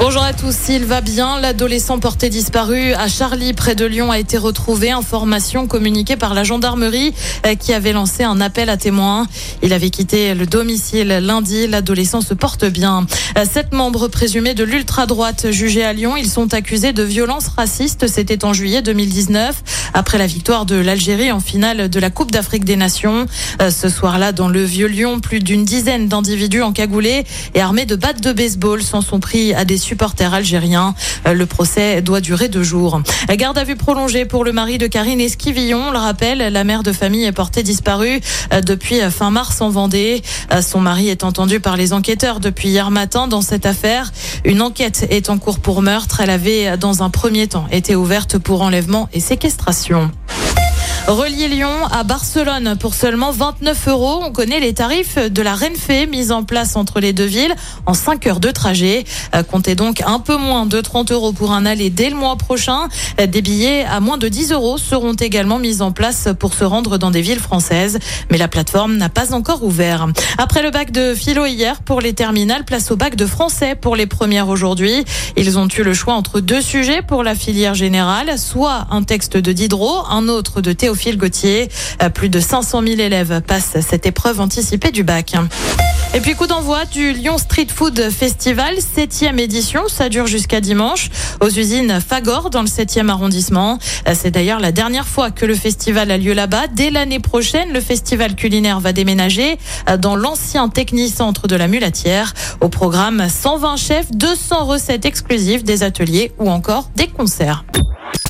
Bonjour à tous, il va bien. L'adolescent porté disparu à Charlie, près de Lyon, a été retrouvé. Information communiquée par la gendarmerie euh, qui avait lancé un appel à témoins. Il avait quitté le domicile lundi. L'adolescent se porte bien. Euh, sept membres présumés de l'ultra-droite jugés à Lyon, ils sont accusés de violences racistes. C'était en juillet 2019, après la victoire de l'Algérie en finale de la Coupe d'Afrique des Nations. Euh, ce soir-là, dans le Vieux-Lyon, plus d'une dizaine d'individus encagoulés et armés de battes de baseball s'en sont pris à des supporters algériens. Euh, Le procès doit durer deux jours. Garde à vue prolongée pour le mari de Karine Esquivillon. On le rappelle, la mère de famille est portée disparue euh, depuis fin mars en Vendée. Euh, Son mari est entendu par les enquêteurs depuis hier matin dans cette affaire. Une enquête est en cours pour meurtre. Elle avait, dans un premier temps, été ouverte pour enlèvement et séquestration. Relier Lyon à Barcelone pour seulement 29 euros. On connaît les tarifs de la Renfe mise en place entre les deux villes en 5 heures de trajet. Euh, Comptez donc un peu moins de 30 euros pour un aller dès le mois prochain. Euh, Des billets à moins de 10 euros seront également mis en place pour se rendre dans des villes françaises. Mais la plateforme n'a pas encore ouvert. Après le bac de philo hier pour les terminales, place au bac de français pour les premières aujourd'hui. Ils ont eu le choix entre deux sujets pour la filière générale, soit un texte de Diderot, un autre de Théophile Gauthier. Euh, Plus de 500 000 élèves passent cette épreuve anticipée du bac. Et puis coup d'envoi du Lyon Street Food Festival, septième édition, ça dure jusqu'à dimanche aux usines Fagor dans le 7e arrondissement. Euh, C'est d'ailleurs la dernière fois que le festival a lieu là-bas. Dès l'année prochaine, le festival culinaire va déménager euh, dans l'ancien technicentre de la Mulatière. Au programme 120 chefs, 200 recettes exclusives, des ateliers ou encore des concerts.